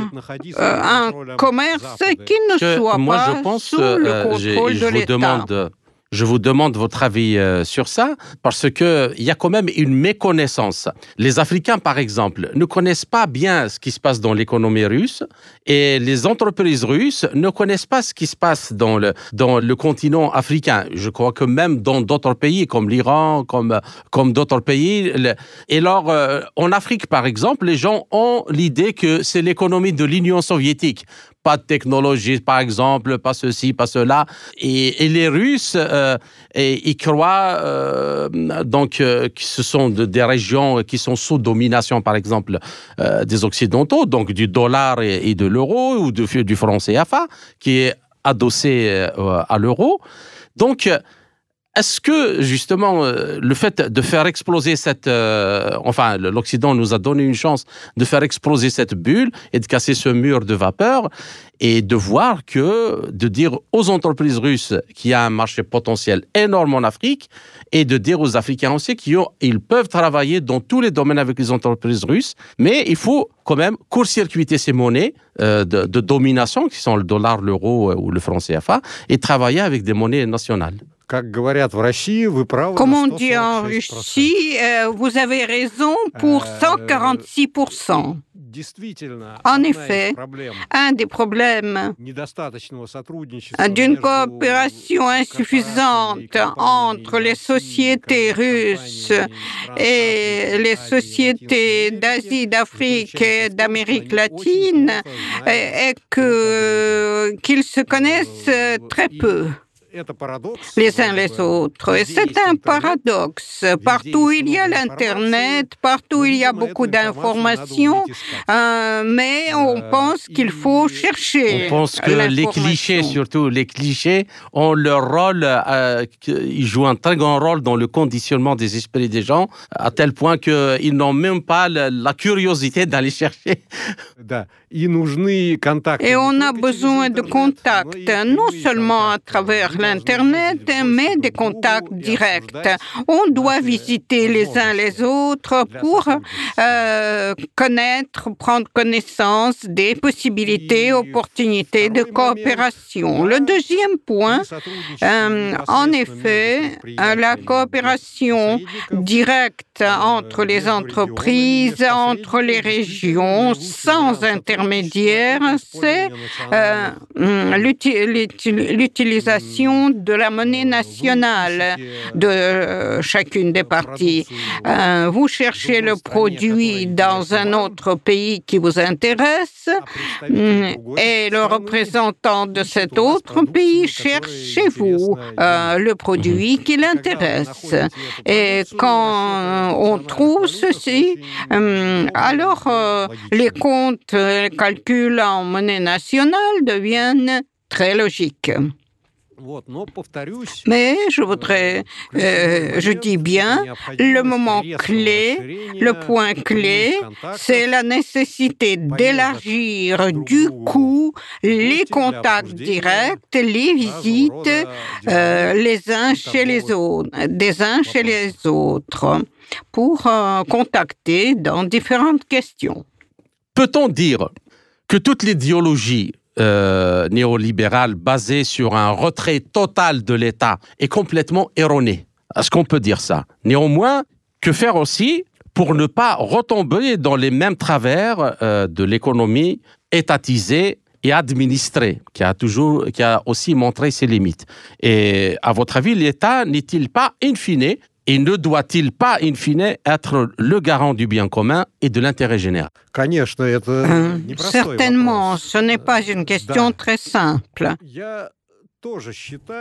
un commerce qui ne soit pas sous le contrôle de l'État. Je vous demande votre avis euh, sur ça parce que il y a quand même une méconnaissance. Les Africains, par exemple, ne connaissent pas bien ce qui se passe dans l'économie russe et les entreprises russes ne connaissent pas ce qui se passe dans le dans le continent africain. Je crois que même dans d'autres pays comme l'Iran, comme comme d'autres pays. Et alors, euh, en Afrique, par exemple, les gens ont l'idée que c'est l'économie de l'Union soviétique pas de technologie, par exemple, pas ceci, pas cela. Et, les Russes, euh, et, ils croient euh, donc euh, que ce sont des régions qui sont sous domination, par exemple, des Occidentaux, donc du dollar et, de l'euro ou du, du franc CFA, qui est adossé à l'euro. Donc, est-ce que justement euh, le fait de faire exploser cette, euh, enfin l'Occident nous a donné une chance de faire exploser cette bulle et de casser ce mur de vapeur et de voir que de dire aux entreprises russes qu'il y a un marché potentiel énorme en Afrique et de dire aux Africains aussi qu'ils peuvent travailler dans tous les domaines avec les entreprises russes, mais il faut quand même court-circuiter ces monnaies euh, de, de domination qui sont le dollar, l'euro ou le franc CFA et travailler avec des monnaies nationales. Comme on dit en Russie, euh, vous avez raison pour 146%. Э, en effet, un des problèmes d'une coopération insuffisante entre les sociétés russes et les sociétés d'Asie, d'Afrique et d'Amérique latine est qu'ils se connaissent très peu les uns les autres. C'est un paradoxe. Partout il y a l'Internet, partout il y a beaucoup d'informations, euh, mais on pense qu'il faut chercher. On pense que les clichés, surtout les clichés, ont leur rôle, euh, ils jouent un très grand rôle dans le conditionnement des esprits des gens, à tel point qu'ils n'ont même pas la, curiosité d'aller chercher. Et on a besoin de contacts, non seulement à travers l'Internet, mais des contacts directs. On doit visiter les uns les autres pour euh, connaître, prendre connaissance des possibilités, opportunités de coopération. Le deuxième point, euh, en effet, la coopération directe entre les entreprises, entre les régions, sans intermédiaire, c'est euh, l'utilisation de la monnaie nationale de euh, chacune des parties. Euh, vous cherchez le produit dans un autre pays qui vous intéresse mm, et le représentant de cet autre pays cherche chez vous euh, le produit qui l'intéresse. Et quand on trouve ceci, alors les comptes, les calculs en monnaie nationale deviennent très logiques. Mais je voudrais, euh, je dis bien, le moment clé, le point clé, c'est la nécessité d'élargir du coup les contacts directs, les visites, euh, les uns chez les autres, des uns chez les autres. pour contacter dans différentes questions. Peut-on dire que toute l'idéologie néolibérale basée sur un retrait total de l'État est complètement erronée Est-ce qu'on peut dire ça? Néanmoins, que faire aussi pour ne pas retomber dans les mêmes travers euh, de l'économie étatisée et administrée, qui a toujours, qui a aussi montré ses limites? Et à votre avis, l'État n'est-il pas in fine et ne doit-il pas, in fine, être le garant du bien commun et de l'intérêt général euh, Certainement, ce n'est pas une question très simple.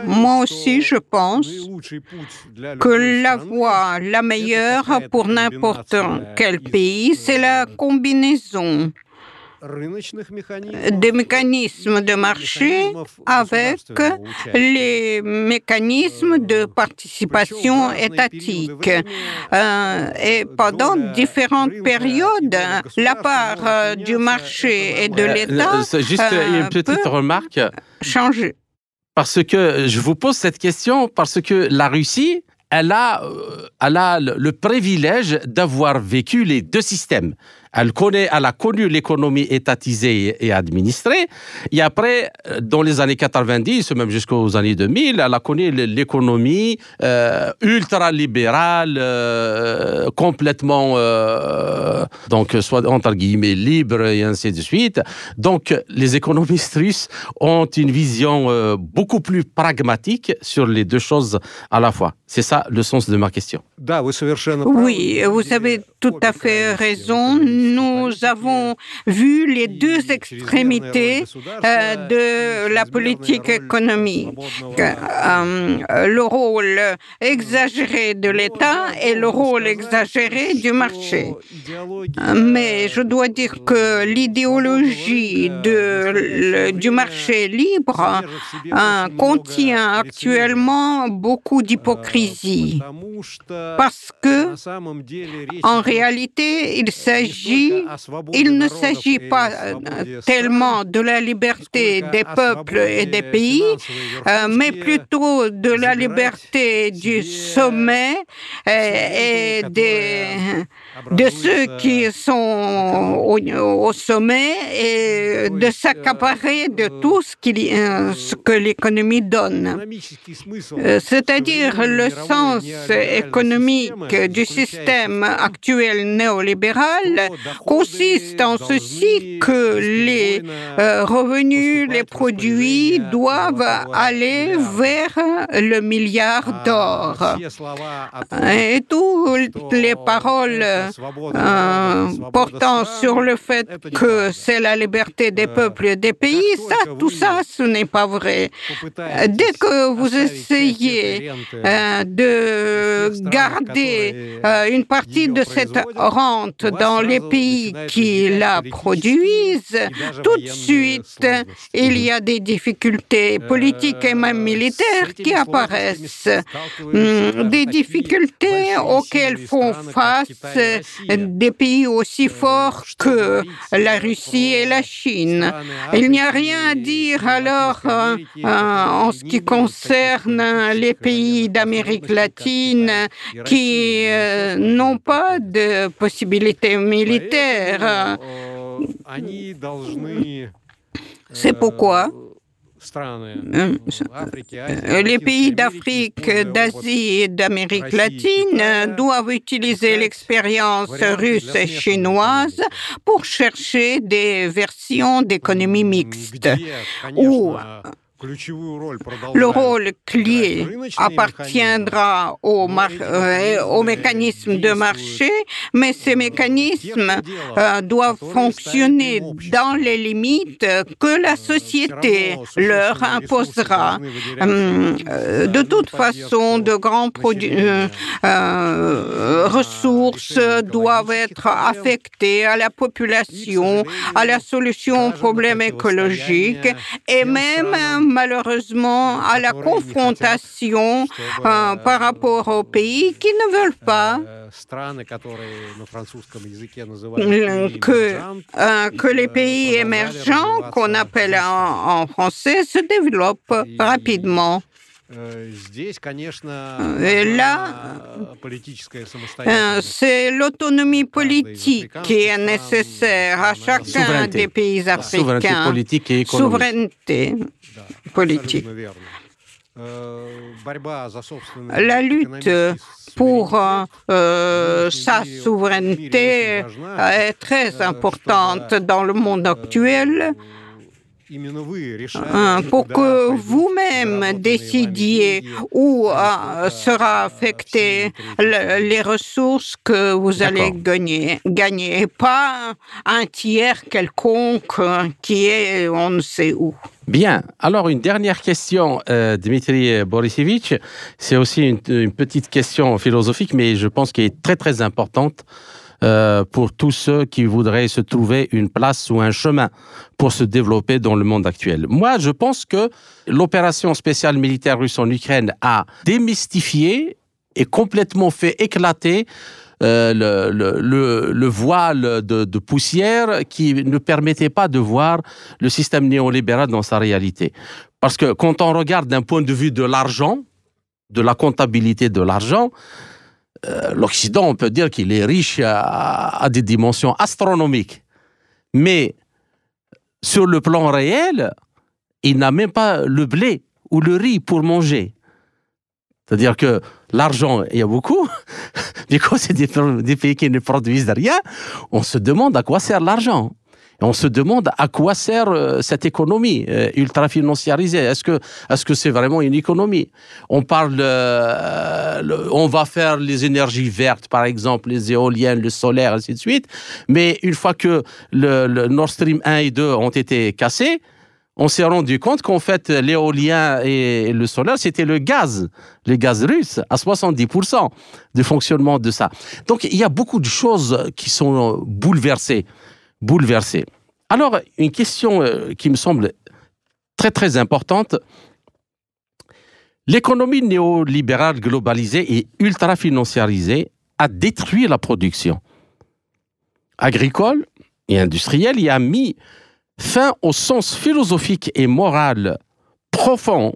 Moi aussi, je pense que la voie la meilleure pour n'importe quel pays, c'est la combinaison des mécanismes de marché avec les mécanismes de participation étatique. Euh, et pendant différentes périodes, la part euh, du marché et de euh, l'État. Juste une petite remarque. Changer. Parce que je vous pose cette question parce que la Russie, elle a, elle a le privilège d'avoir vécu les deux systèmes. Elle, connaît, elle a connu l'économie étatisée et administrée. Et après, euh, dans les années 90, même jusqu'aux années 2000, elle a connu l'économie euh, ultra-libérale, euh, complètement, donc, soit entre guillemets, libre et ainsi de suite. Donc, les économistes russes ont une vision beaucoup plus pragmatique sur les deux choses à la fois. C'est ça le sens de ma question. Oui, vous avez tout à fait raison nous avons vu les deux extrémités euh, de la politique économique. Euh, le rôle exagéré de l'État et le rôle exagéré du marché. Mais je dois dire que l'idéologie du marché libre euh, contient actuellement beaucoup d'hypocrisie. Parce que en réalité il s'agit il ne s'agit pas euh, tellement de la liberté des peuples et des pays, euh, mais plutôt de la liberté du sommet euh, et des, de ceux qui sont au, sommet et de s'accaparer de tout ce, ce que l'économie donne. C'est-à-dire le sens économique du système actuel néolibéral consiste en ceci que les euh, revenus, les produits doivent aller vers le milliard d'or. Et toutes les paroles euh, portant sur le fait que c'est la liberté des peuples et des pays, ça, tout ça, ce n'est pas vrai. Dès que vous essayez euh, de garder une partie de cette rente dans les pays qui la produisent, tout de suite, il y a des difficultés politiques et même militaires qui apparaissent. Hmm, des difficultés auxquelles font face des pays aussi forts que la Russie et la Chine. Il n'y a rien à dire alors euh, en ce qui concerne les pays d'Amérique latine qui euh, n'ont pas de possibilités militaires. C'est pourquoi? les pays d'Afrique, d'Asie et d'Amérique latine doivent utiliser l'expérience russe et chinoise pour chercher des versions d'économie mixte le rôle clé appartiendra au, euh, au mécanisme de marché, mais ces mécanismes euh, doivent fonctionner dans les limites que la société leur imposera. Euh, de toute façon, de grands produits, ressources doivent être affectées à la population, à la solution aux problèmes écologiques et même malheureusement à la confrontation euh, par rapport aux pays qui ne veulent pas. que, euh, que les pays émergents, qu'on appelle en, français, se développent rapidement. Et là, c'est l'autonomie politique qui est nécessaire à chacun des pays africains. Souveraineté politique et économique. Souveraineté politique. La lutte pour euh, sa souveraineté est très importante dans le monde actuel pour que vous-même décidiez où sera affectées les ressources que vous allez gagner, gagner, pas un tiers quelconque qui est on ne sait où. Bien. Alors, une dernière question, euh, Dmitri Borisevich. C'est aussi une, une, petite question philosophique, mais je pense qu'elle est très, très importante. Euh, pour tous ceux qui voudraient se trouver une place ou un chemin pour se développer dans le monde actuel. Moi, je pense que l'opération spéciale militaire russe en Ukraine a démystifié et complètement fait éclater euh, le, le, le, voile de, poussière qui ne permettait pas de voir le système néolibéral dans sa réalité. Parce que quand on regarde d'un point de vue de l'argent, de la comptabilité de l'argent, euh, l'Occident, on peut dire qu'il est riche à, des dimensions astronomiques. Mais sur le plan réel, il n'a même pas le blé ou le riz pour manger. C'est-à-dire que l'argent, il y a beaucoup, mais quand c'est des, pays qui ne produisent rien, on se demande à quoi sert l'argent. On se demande à quoi sert euh, cette économie euh, ultra financiarisée. Est-ce que est-ce c'est vraiment une économie? On parle, euh, on va faire les énergies vertes, par exemple, les éoliennes, le solaire, ainsi de suite. Mais une fois que le, le Nord Stream 1 et 2 ont été cassés, on s'est rendu compte qu'en fait, l'éolien et le solaire, c'était le gaz, le gaz russe, à 70% du fonctionnement de ça. Donc, il y a beaucoup de choses qui sont bouleversées bouleversé. Alors, une question euh, qui me semble très très importante. L'économie néolibérale globalisée et ultra financiarisée a détruit la production agricole et industrielle et a mis fin au sens philosophique et moral profond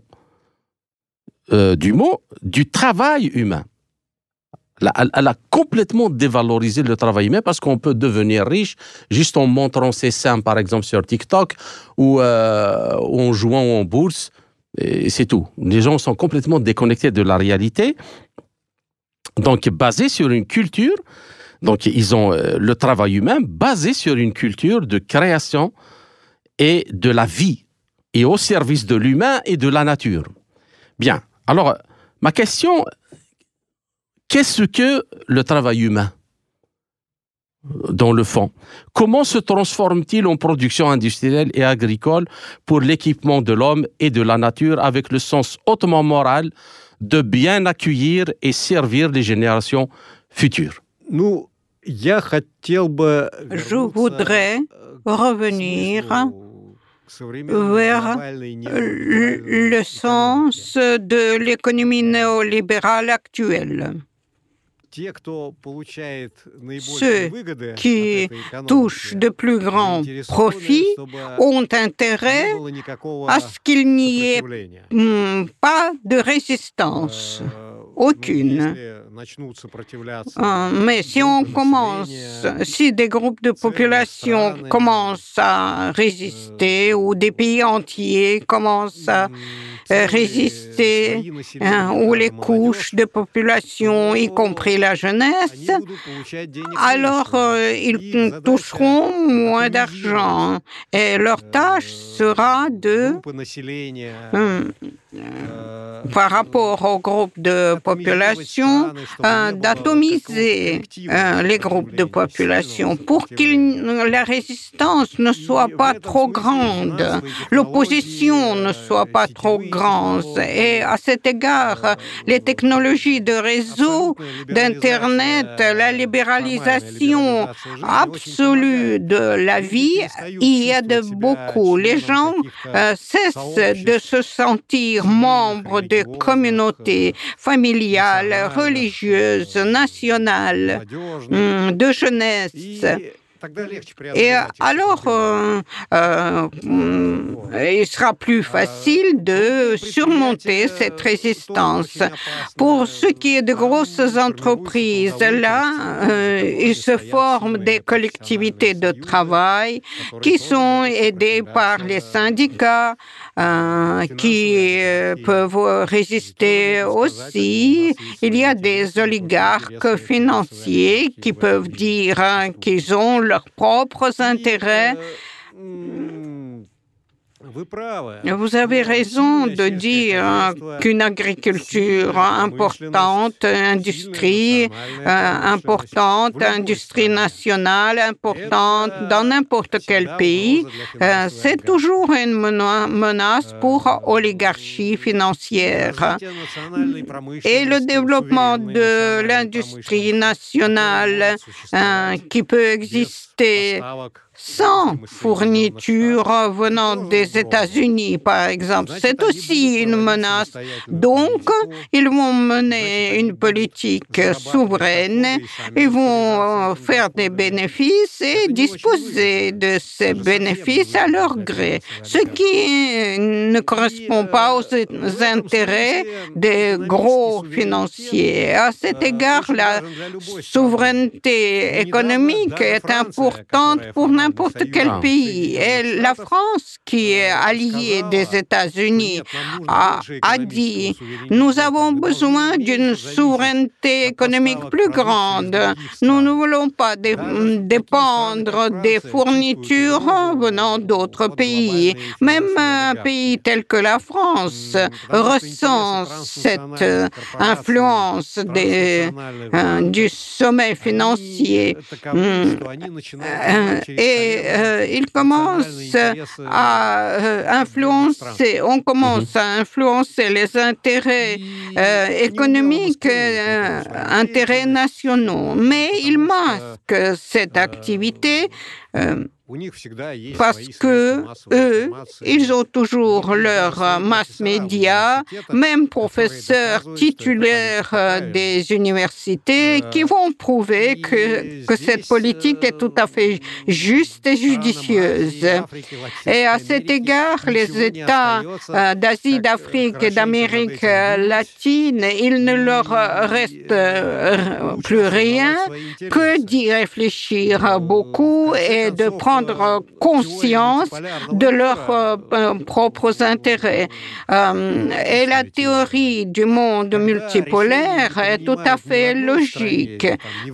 euh, du mot du travail humain elle, a complètement dévalorisé le travail humain parce qu'on peut devenir riche juste en montrant ses seins, par exemple, sur TikTok ou, euh, en jouant en bourse. Et c'est tout. Les gens sont complètement déconnectés de la réalité. Donc, basé sur une culture, donc ils ont euh, le travail humain basé sur une culture de création et de la vie, et au service de l'humain et de la nature. Bien. Alors, ma question Qu'est-ce que le travail humain dans le fond? Comment se transforme-t-il en production industrielle et agricole pour l'équipement de l'homme et de la nature avec le sens hautement moral de bien accueillir et servir les générations futures? Je voudrais revenir vers le sens de l'économie néolibérale actuelle. Ceux qui touchent de plus grands profits ont intérêt à ce qu'il n'y ait pas de résistance aucune. Mais si on commence, si des groupes de population commencent à résister ou des pays entiers commencent à résister, hein, ou les couches de population, y compris la jeunesse, alors euh, ils toucheront moins d'argent et leur tâche sera de, par rapport au groupe de population, euh, d'atomiser euh, les groupes de population pour que la résistance ne soit pas trop grande, l'opposition ne soit pas trop grande. et à cet égard, les technologies de réseau, d'Internet, la libéralisation absolue de la vie y aide beaucoup. Les gens euh, cessent de se sentir membres de communautés familiales, religieuses, nationales, hum, de jeunesse Et alors, euh, euh, il sera plus facile de surmonter cette résistance. Pour ce qui est de grosses entreprises, là, il se forment des collectivités de travail qui sont aidées par les syndicats, qui peuvent résister aussi. Il y a des oligarques financiers qui peuvent dire hein, qu'ils ont leurs propres intérêts. Vous avez raison de dire qu'une agriculture importante, industrie importante, industrie nationale importante dans n'importe quel pays, c'est toujours une menace pour oligarchie financière. Et le développement de l'industrie nationale qui peut exister sans fourniture venant des États-Unis, par exemple. C'est aussi une menace. Donc, ils vont mener une politique souveraine, ils vont faire des bénéfices et disposer de ces bénéfices à leur gré, ce qui ne correspond pas aux intérêts des gros financiers. À cet égard, la souveraineté économique est importante pour n'importe quel pays. Et la France, qui est alliée des États-Unis, a, a dit, nous avons besoin d'une souveraineté économique plus grande. Nous ne voulons pas dépendre des fournitures venant d'autres pays. Même un pays tel que la France ressent cette influence des, du sommet financier. Et euh, il commence à euh, influencer, on commence à influencer les intérêts euh, économiques, intérêts nationaux, mais il masque cette activité parce que eux, ils ont toujours leur masse média, même professeurs titulaires des universités, qui vont prouver que, que cette politique est tout à fait juste et judicieuse. Et à cet égard, les États d'Asie, d'Afrique et d'Amérique latine, il ne leur reste plus rien que d'y réfléchir beaucoup et de prendre prendre conscience de leurs euh, euh, propres intérêts. Euh, et la théorie du monde multipolaire est tout à fait logique.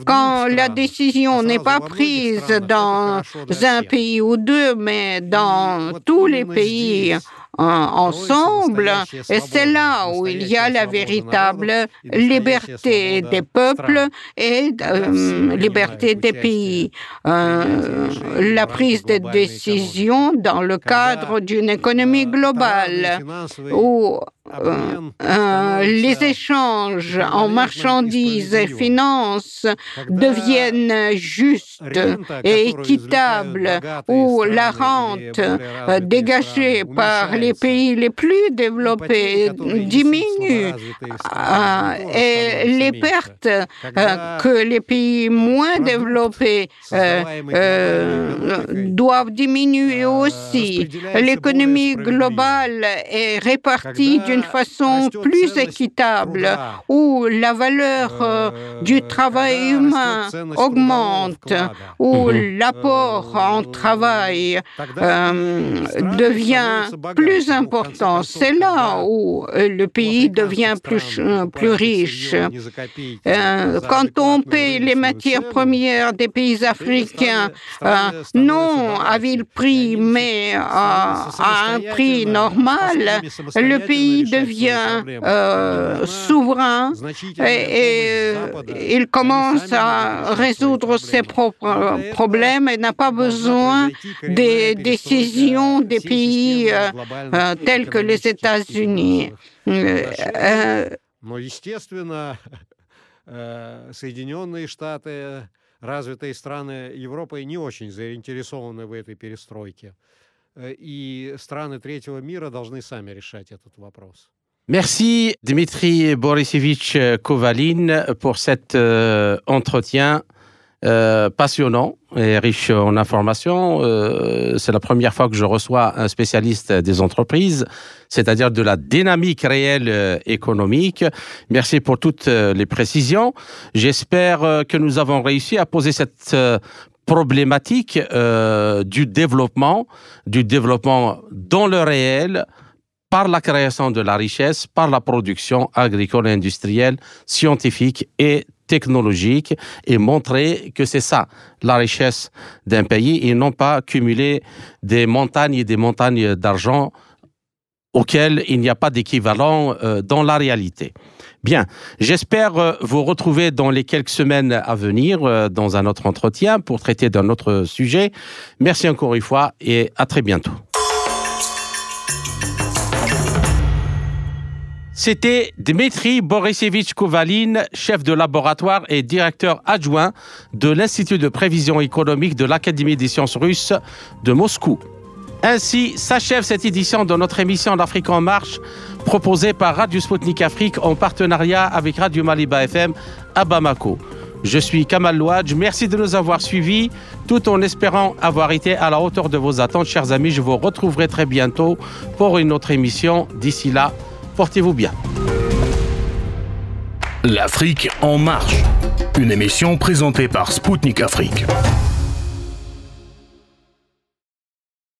Quand la décision n'est pas prise dans un pays ou deux, mais dans tous les pays ensemble. Et c'est là où il y a la véritable liberté des peuples et euh, liberté des pays. Euh, la prise de décision dans le cadre d'une économie globale. Où euh, les échanges en marchandises et finances deviennent justes et équitables, où la rente dégagée par les pays les plus développés diminuent euh, et les pertes euh, que les pays moins développés doivent diminuer aussi. L'économie globale est répartie d'une façon plus équitable, où la valeur euh, du travail humain augmente, où l'apport en travail euh, devient plus important. C'est là où euh, le pays devient plus, plus riche. Quand on paye les matières premières des pays africains, non à vil prix, mais à, à un prix normal, le pays devient euh, souverain et, il commence à résoudre ses propres problèmes et n'a pas besoin des décisions des pays euh, euh, tels que les États-Unis. Соединенные Штаты, развитые страны Европы не очень заинтересованы в этой перестройке. И страны третьего мира должны сами решать этот вопрос. Merci Dmitri Borisevich Kovalin pour cet euh, entretien euh, passionnant et riche en informations. Euh, c'est la première fois que je reçois un spécialiste des entreprises, c'est-à-dire de la dynamique réelle euh, économique. Merci pour toutes les précisions. J'espère que nous avons réussi à poser cette problématique du développement, du développement dans le réel, par la création de la richesse, par la production agricole industrielle, scientifique et technologique et montrer que c'est ça la richesse d'un pays et non pas cumuler des montagnes et des montagnes d'argent auxquelles il n'y a pas d'équivalent euh, dans la réalité. Bien, j'espère euh, vous retrouver dans les quelques semaines à venir euh, dans un autre entretien pour traiter d'un autre sujet. Merci encore une fois et à très bientôt. C'était Dmitri Borisevich Kovalin, chef de laboratoire et directeur adjoint de l'Institut de prévision économique de l'Académie des sciences russes de Moscou. Ainsi s'achève cette édition de notre émission L'Afrique en marche, proposée par Radio Sputnik Afrique en partenariat avec Radio Maliba FM à Bamako. Je suis Kamal Louadj, merci de nous avoir suivis, tout en espérant avoir été à la hauteur de vos attentes. Chers amis, je vous retrouverai très bientôt pour une autre émission. D'ici là, Portez-vous bien. L'Afrique en marche. Une émission présentée par Spoutnik Afrique.